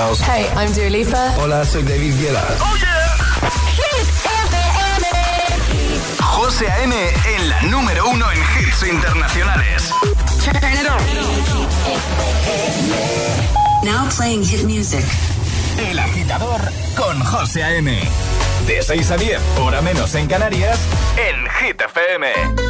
Styles. Hey, I'm Dua Lipa. Hola, soy David Guetta. Oh yeah. José A.M. en la número uno en hits internacionales. Now playing hit music. El agitador con José A.M. De 6 a 10, hora menos en Canarias, en Hit FM.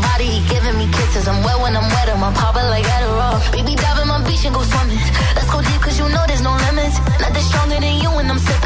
body, he giving me kisses. I'm wet when I'm wet, I'm popping like Adderall. Baby, dive in my beach and go swimming. Let's go deep, cause you know there's no limits. Nothing stronger than you when I'm sipping.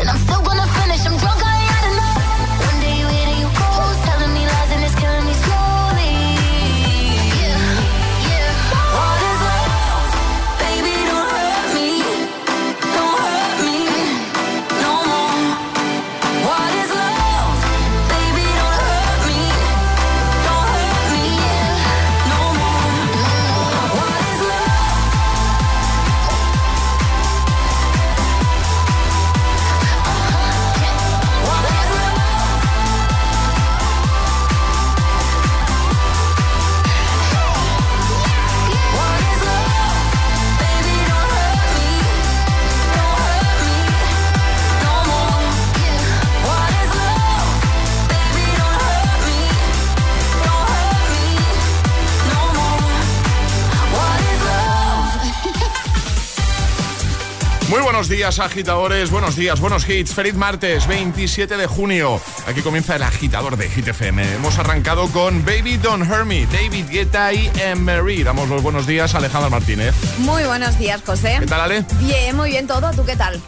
Días, agitadores. Buenos días, buenos hits. Feliz martes, 27 de junio. Aquí comienza el agitador de Hit FM. Hemos arrancado con Baby Don't Hurt Me, David Guetta y Emery. Damos los buenos días a Alejandra Martínez. Muy buenos días, José. ¿Qué tal, Ale? Bien, muy bien todo. ¿Tú qué tal?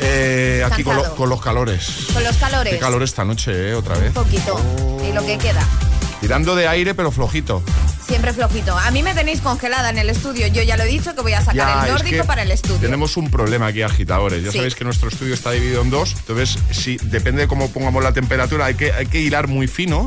Eh, aquí con, lo- Cansado. con los calores. Con los calores. Qué calor esta noche, eh, otra vez. Un poquito. Y lo que queda. Tirando de aire, pero flojito. Siempre flojito. A mí me tenéis congelada en el estudio. Yo ya lo he dicho que voy a sacar Ya, el es nórdico que para el estudio. Tenemos un problema aquí, agitadores. Ya Sí. sabéis que nuestro estudio está dividido en dos. Entonces, si depende de cómo pongamos la temperatura, hay que, hay que hilar muy fino.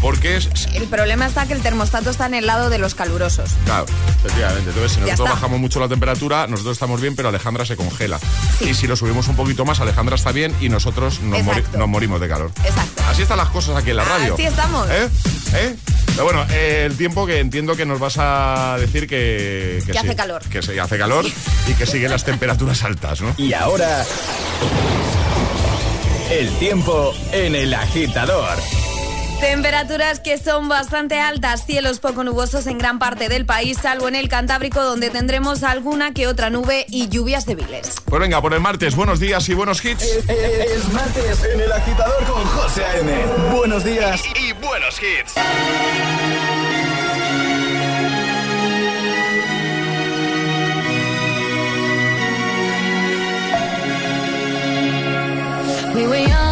Porque es. El problema está que el termostato está en el lado de los calurosos. Claro, efectivamente. Entonces, si nosotros bajamos mucho la temperatura, nosotros estamos bien, pero Alejandra se congela. Y si lo subimos un poquito más, Alejandra está bien y nosotros nos, mori- Exacto. nos morimos de calor. Exacto. Así están las cosas aquí en la radio. Así estamos. ¿Eh? ¿Eh? Pero bueno, eh, el tiempo que entiendo que nos vas a decir que... Que sí, hace calor. Que sí, hace calor y que siguen las temperaturas altas, ¿no? Y ahora, el tiempo en el agitador. Temperaturas que son bastante altas, cielos poco nubosos en gran parte del país, salvo en el Cantábrico, donde tendremos alguna que otra nube y lluvias débiles. Pues venga, por el martes, buenos días y buenos hits. Es martes en el agitador con José A.M. Buenos días Y buenos hits. We were young,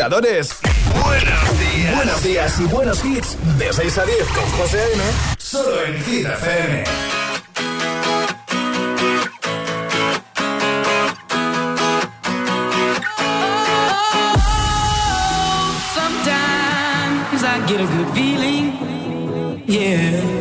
agitadores. Buenos días. Buenos días y buenos hits. De 6 a 10 con José A.M. Solo en Hit FM. Sometimes I get a good feeling. Yeah.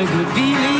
that it would be.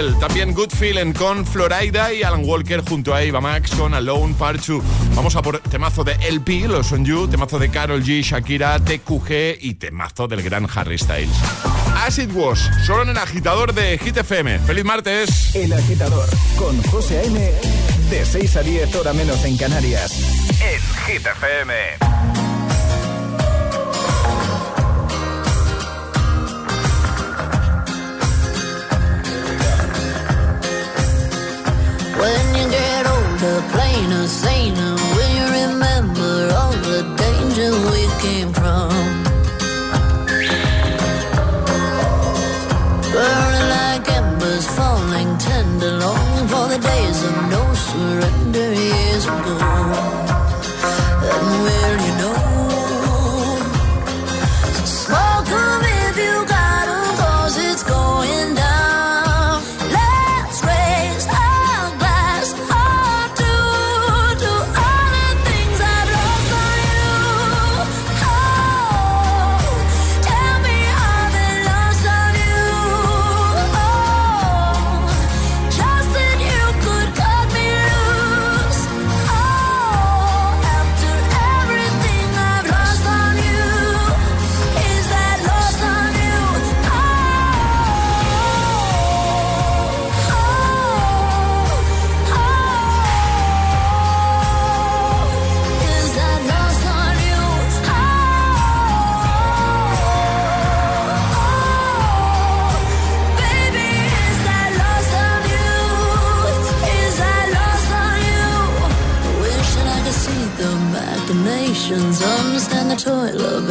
También Good Feeling con Florida y Alan Walker junto a Eva Max con Alone Part 2. Vamos a por temazo de LP, Los On You, temazo de Carol G, Shakira, TQG y temazo del gran Harry Styles. As It Was, solo en el agitador de Hit FM. ¡Feliz martes! El agitador con José A.M. de 6 a 10 hora menos en Canarias. En Hit FM. When you get older, plainer, will you remember all the danger we came from? Burning like embers, falling tender, for the days of no surrender years ago.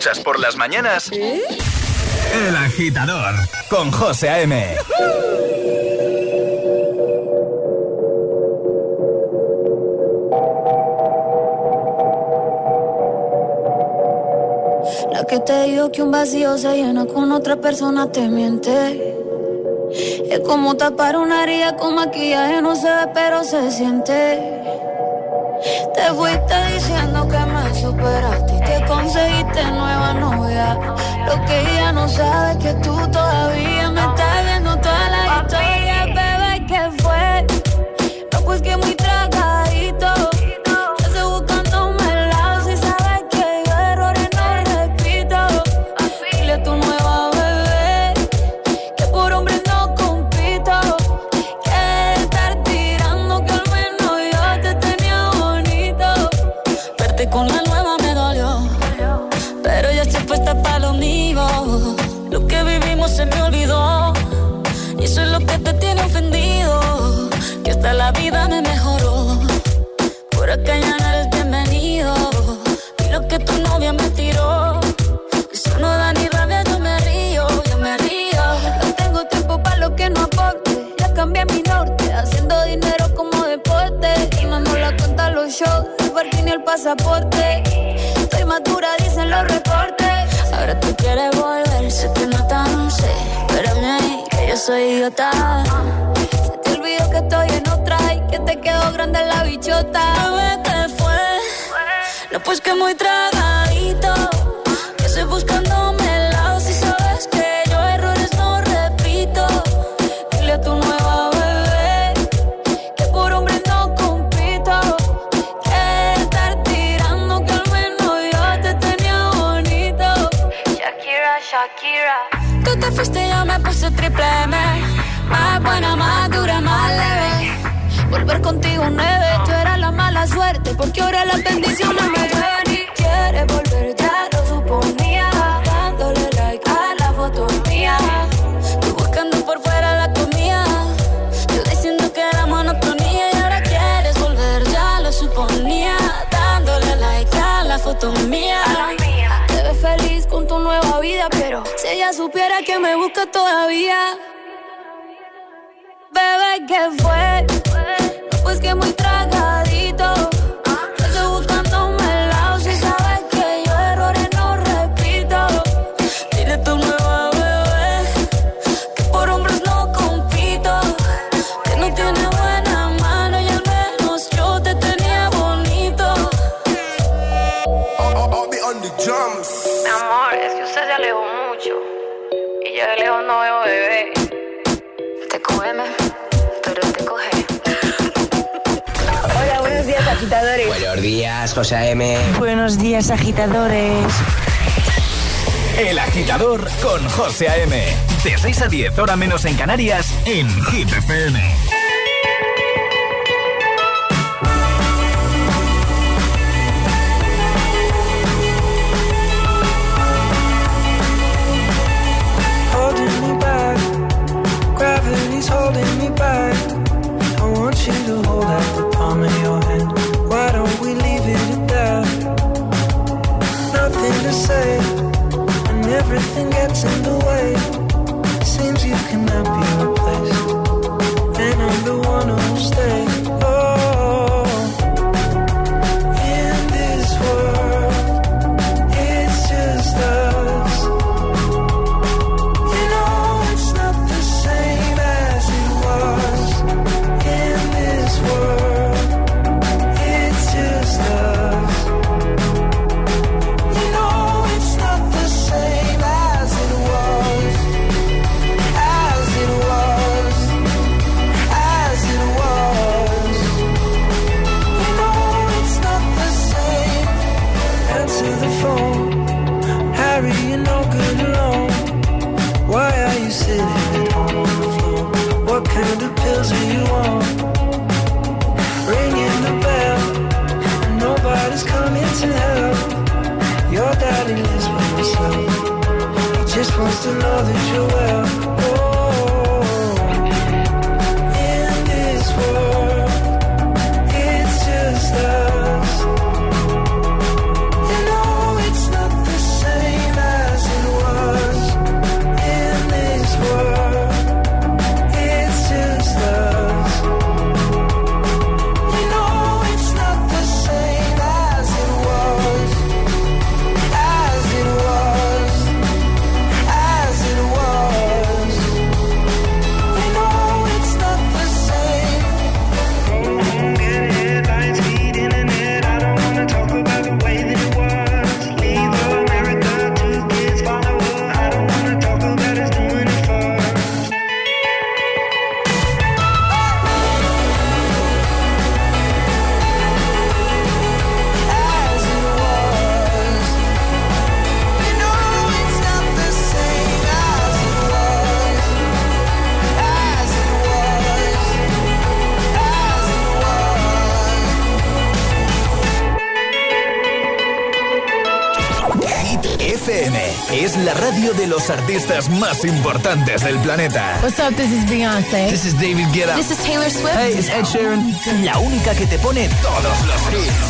escuchas por las mañanas, El Agitador con José A.M. La que te dijo que un vacío se llena con otra persona te miente. Es como tapar una herida con maquillaje, no se ve, pero se siente. Te fuiste diciendo que me que conseguiste nueva novia. Lo que ella no sabe es que tú todavía la vida me mejoró. Por acá ya no eres bienvenido. Y lo que tu novia me tiró. Eso no da ni rabia, yo me río, yo me río. No tengo tiempo para lo que no aporte. Ya cambié mi norte, haciendo dinero como deporte. Y no nos la cuenta los shows, el parking y el pasaporte. Estoy madura, dicen los reportes. Ahora tú quieres volver, se te nota, no sé. Espérame ahí, que yo soy idiota. Te quedó grande la bichota. Bebé, ¿qué fue? No, pues que muy tragadito. Contigo nueve, tú eras la mala suerte, porque ahora las bendiciones me llueven y quieres volver, ya lo suponía. Dándole like a la foto mía, tú buscando por fuera la comida. Yo diciendo que era monotonía y ahora quieres volver, ya lo suponía. Dándole like a la foto mía. Te ves feliz con tu nueva vida, pero si ella supiera que me busca todavía. Bebé, ¿qué fue? Pues que muy tragadito. Yo Estoy buscándome el lado si sabes que yo errores no repito. Dile tu nueva bebé que por hombres no compito. Que no tiene buena mano y al menos yo te tenía bonito. Mi amor, es que usted se alejó mucho. Y yo de lejos no veo bebé. Te cógeme, agitadores. Buenos días, José A.M. Buenos días, agitadores. El Agitador con José A.M. De 6 a 10, hora menos en Canarias, en Hit FM. holding me back. Gravity's holding me back. I want you to hold out the palm of your hand. we leave it at that. Nothing to say, and everything gets in the way. Seems you cannot be replaced, and I'm the one who stays. Wants to know that artistas más importantes del planeta. What's up? This is Beyonce. This is David Guetta. This is Taylor Swift. Hey, it's Ed Sheeran. La única que te pone todos los hits.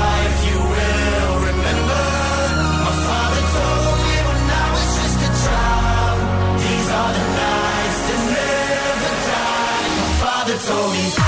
told.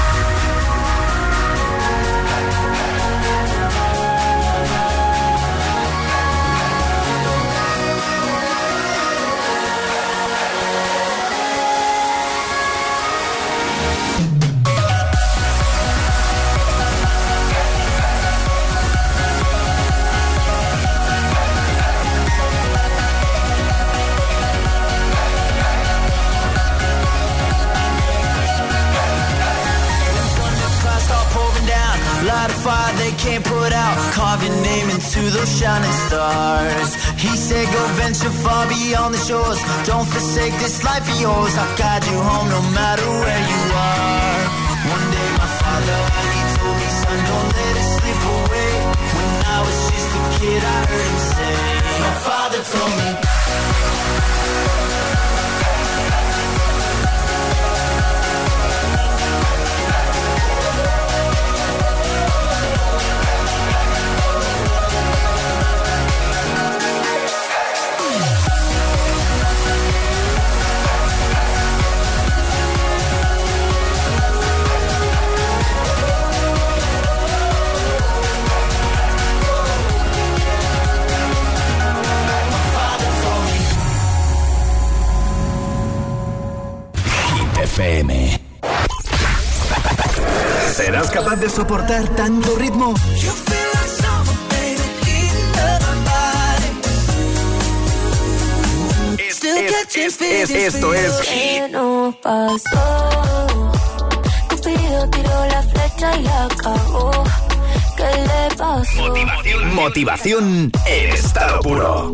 Can't put out. Carve your name into those shining stars. He said, Go venture far beyond the shores. Don't forsake this life of yours. I'll guide you home no matter where you are. One day, my father, he told me, Son, don't let it slip away. When I was just a kid, I heard him say, My father told me. FM. ¿Serás capaz de soportar tanto ritmo? Es, es, es, esto es ¿Qué nos pasó? Cupido tiró la flecha y la acabó. ¿Qué le pasó? Motivación, motivación en estado puro.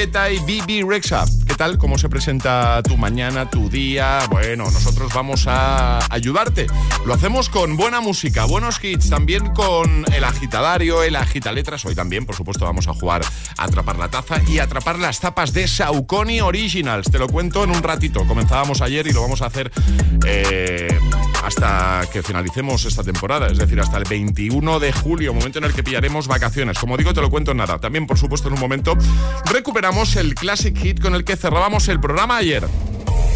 Guetta y BB Rexa. ¿Qué tal? ¿Cómo se presenta tu mañana, tu día? Bueno, nosotros vamos a ayudarte. Lo hacemos con buena música, buenos hits, también con el agitadario, el agitaletras. Hoy también, por supuesto, vamos a jugar a atrapar la taza y atrapar las tapas de Saucony Originals. Te lo cuento en un ratito. Comenzábamos ayer y lo vamos a hacer eh, hasta que finalicemos esta temporada, es decir, hasta el 21 de julio, momento en el que pillaremos vacaciones. Como digo, te lo cuento en nada. También, por supuesto, en un momento recuperamos el Classic Hit con el que cerrábamos el programa ayer.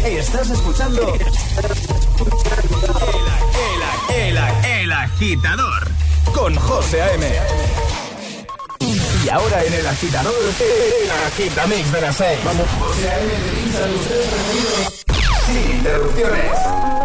Estás escuchando el, el, el, el agitador con José A.M. Y ahora en el agitador, el agitamix de las 6. Vamos, José A.M. preferidos. Sin interrupciones.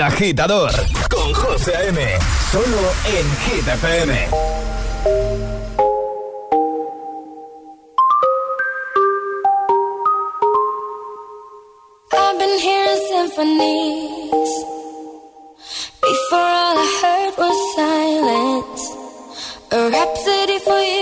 El Agitador con José Solo en Hit FM. I've been hearing symphonies. Before all I heard was silence. A rhapsody for you.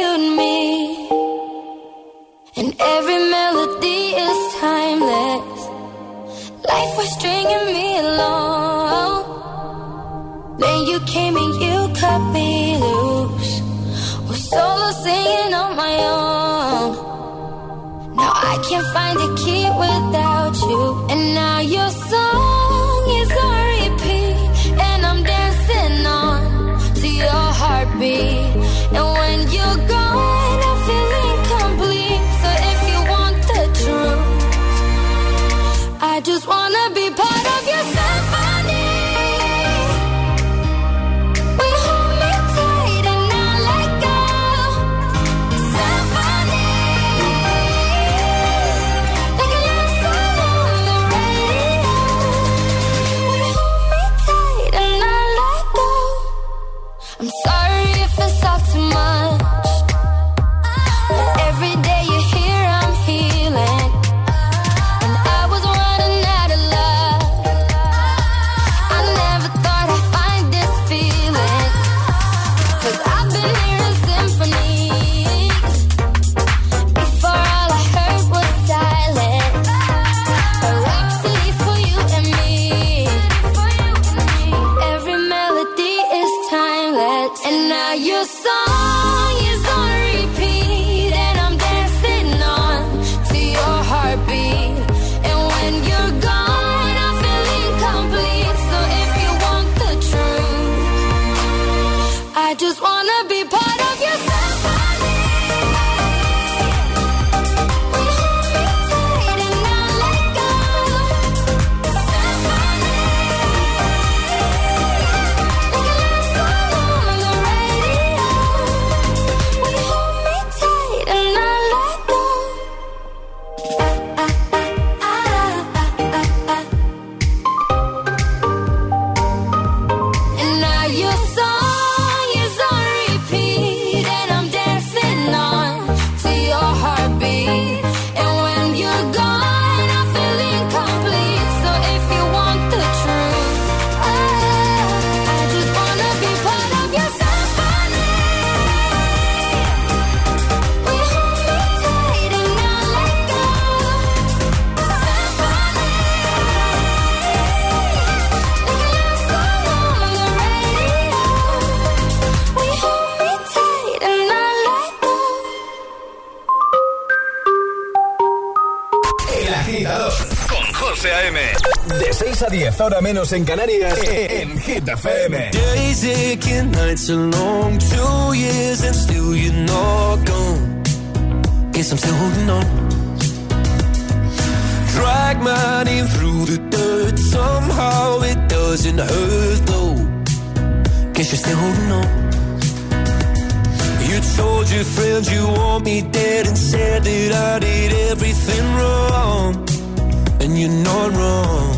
I just wanna be part of your. menos en Canarias, e, e, en Hit FM. Days aching, nights are long, two years and still you're not gone. Guess I'm still holding on. Drag my name through the dirt, somehow it doesn't hurt though. Guess you're still holding on. You told your friends you want me dead and said that I did everything wrong, and you're not wrong.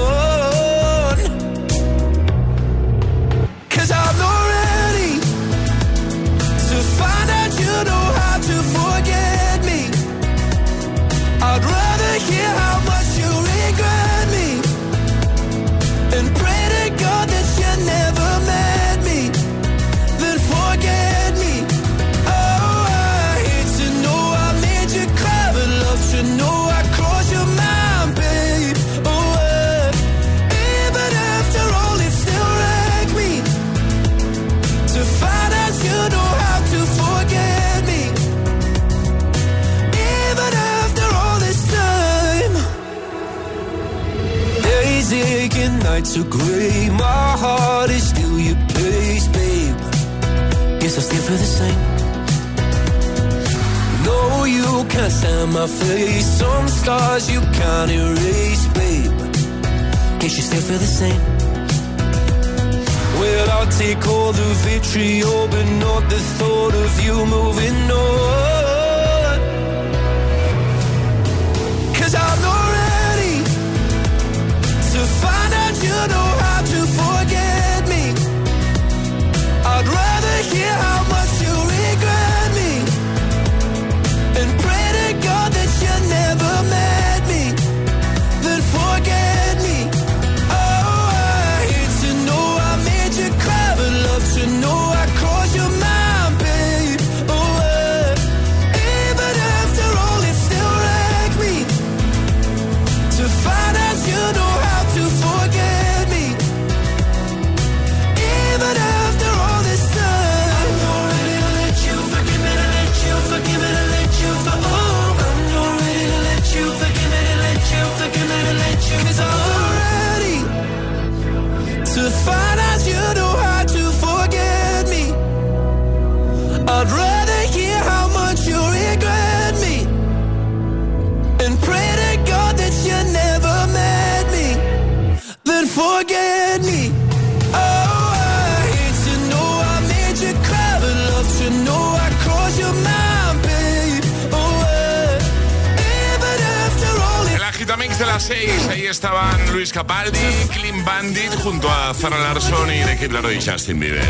las 6. Ahí estaban Luis Capaldi, Clean Bandit, junto a Zara Larson y de Kiblaro y Justin Bieber.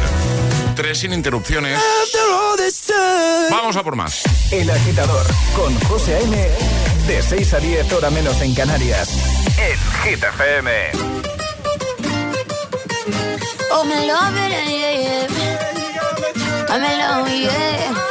Tres sin interrupciones. Vamos a por más. El agitador con José A.M. De 6 a 10, hora menos en Canarias. En Hit FM. Oh, me love it, yeah, yeah. I'm in yeah.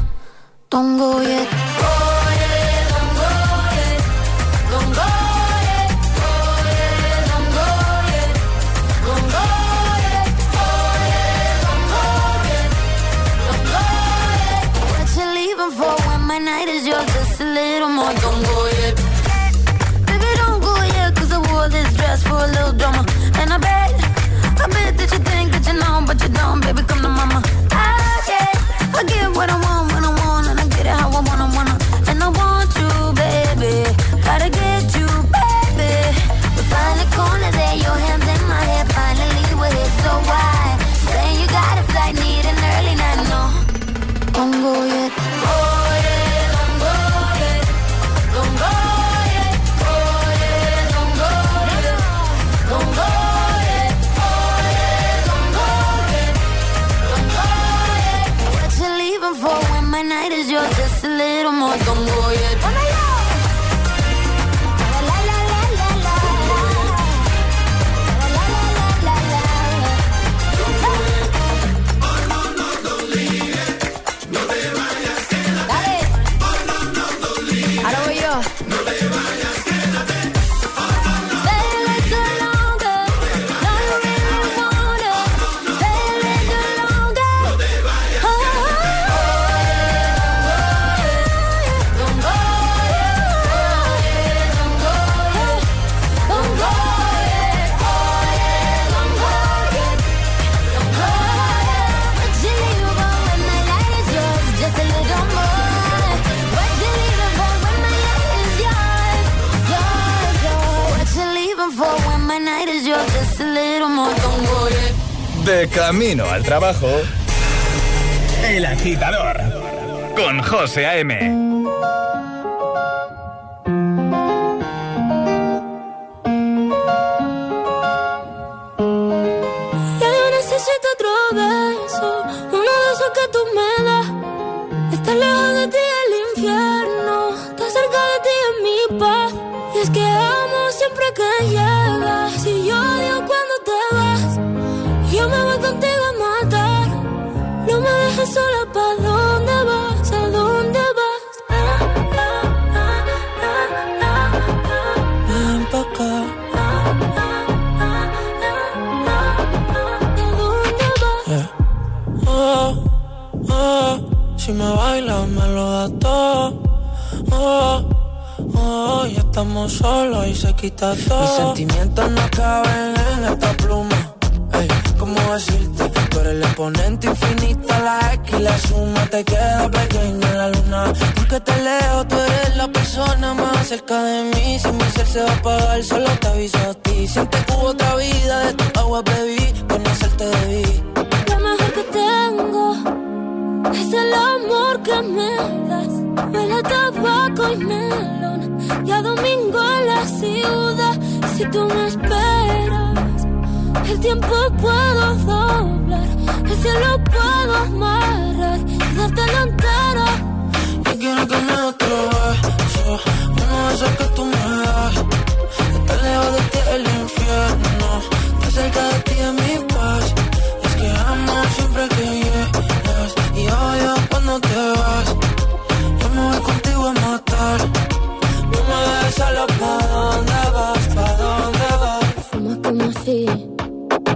don't go yet. trabajo. El agitador con José A.M. Ya yo necesito otro beso, uno de esos que tú me das. Estás lejos de ti el infierno, estás cerca de ti en mi paz. Y es que amo siempre que llegas. Si yo Dejes sola, ¿pa' dónde vas? ¿A dónde vas? Ven pa' acá. ¿A dónde vas? Yeah. Oh, oh, si me bailas me lo da todo. Oh, oh, ya estamos solos y se quita todo. Mis sentimientos no caben en esta pluma. Ey, ¿cómo decirte? El exponente infinito, la X y la suma te queda pequeña en la luna. Porque te leo, tú eres la persona más cerca de mí. Si mi ser se va a apagar, solo te aviso a ti. Siente que hubo otra vida, de tu agua bebí, conocerte debí. Lo mejor que tengo es el amor que me das. Huele tabaco y melón. Y a domingo en la ciudad. Si tú me esperas, el tiempo puedo doblar. El cielo puedo amarrar y dártelo entero. Yo quiero que me beso Uno de esos que tú me das Estar lejos de ti el infierno Estar cerca de ti es mi paz Es que amo siempre que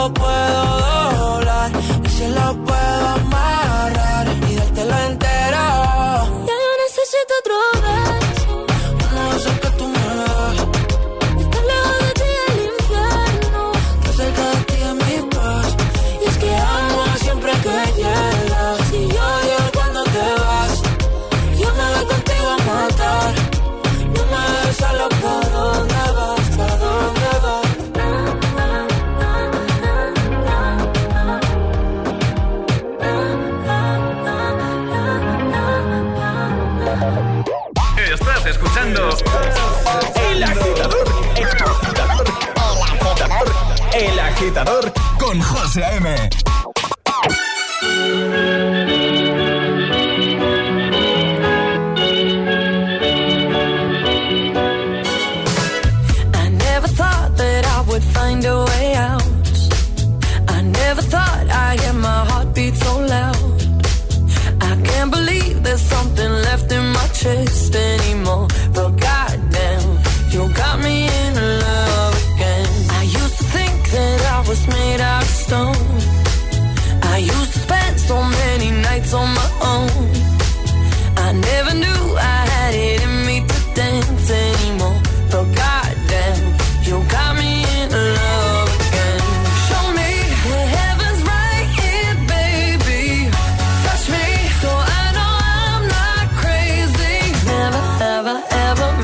Tiempo puedo José A.M.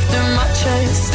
left in my chest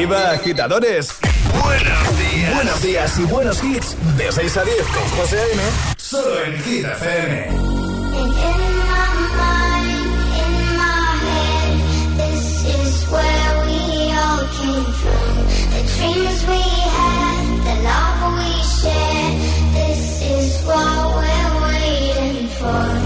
Arriba, agitadores. Buenos días. Buenos días y buenos hits. De 6 a 10 con José A.M. Solo en Hit FM. Dreams we had, the love we shared, this is what we're waiting for.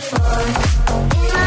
for.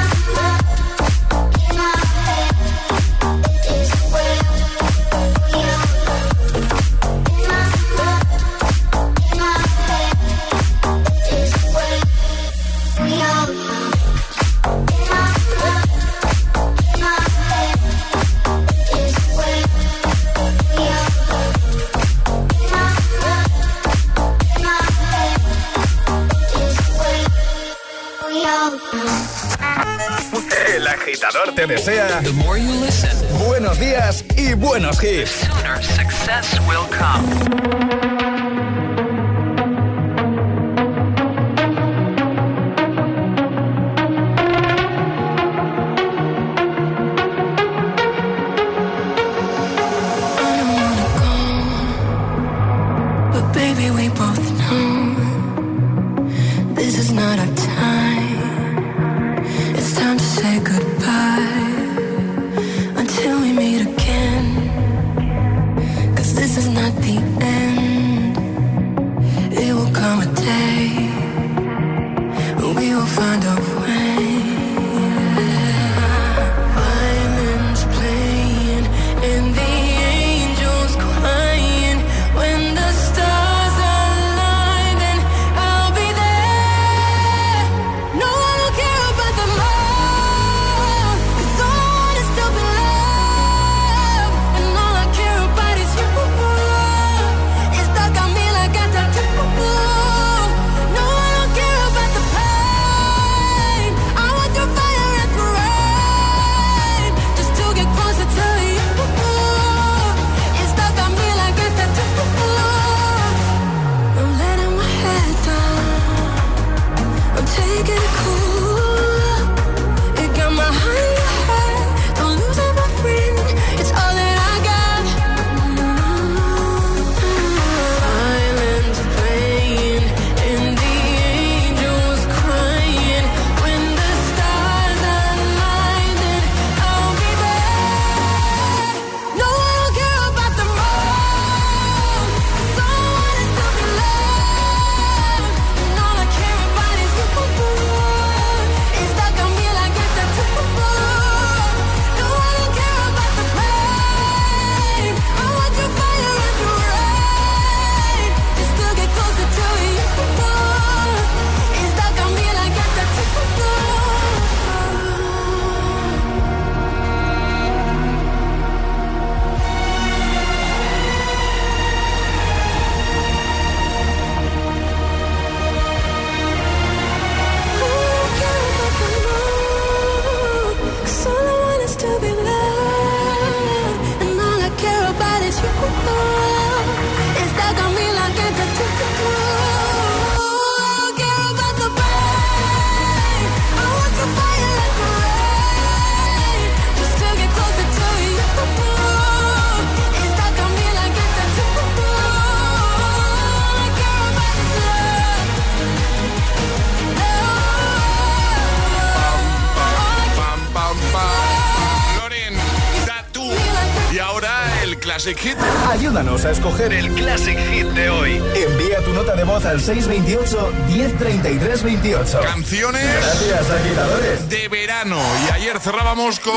628 1033 28. Canciones. Gracias, agitadores. De verano. Y ayer cerrábamos con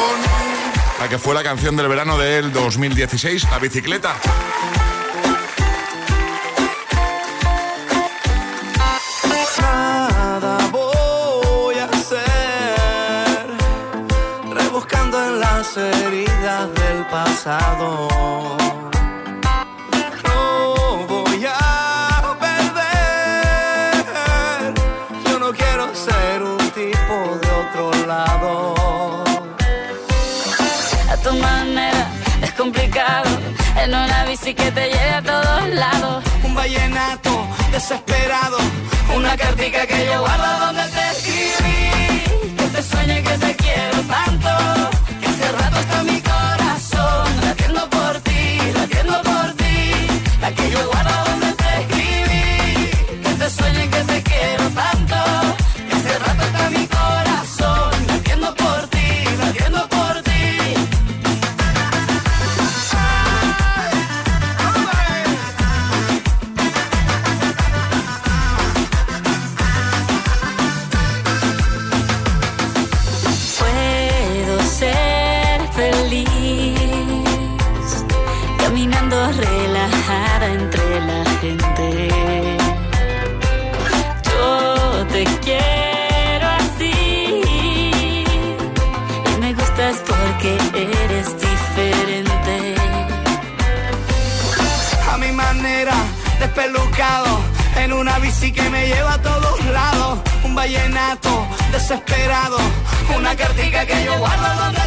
la que fue la canción del verano del 2016, La bicicleta. Voy a hacer rebuscando en las heridas del pasado complicado. En una bici que te lleve a todos lados. Un vallenato desesperado. Una, cartica que yo guardo donde te escribí. Que te sueño y que te quiero tanto. Que hace rato está mi corazón. Latiendo por ti, latiendo por ti. La que yo guardo y que me lleva a todos lados. Un vallenato desesperado, una cartica que yo guardo donde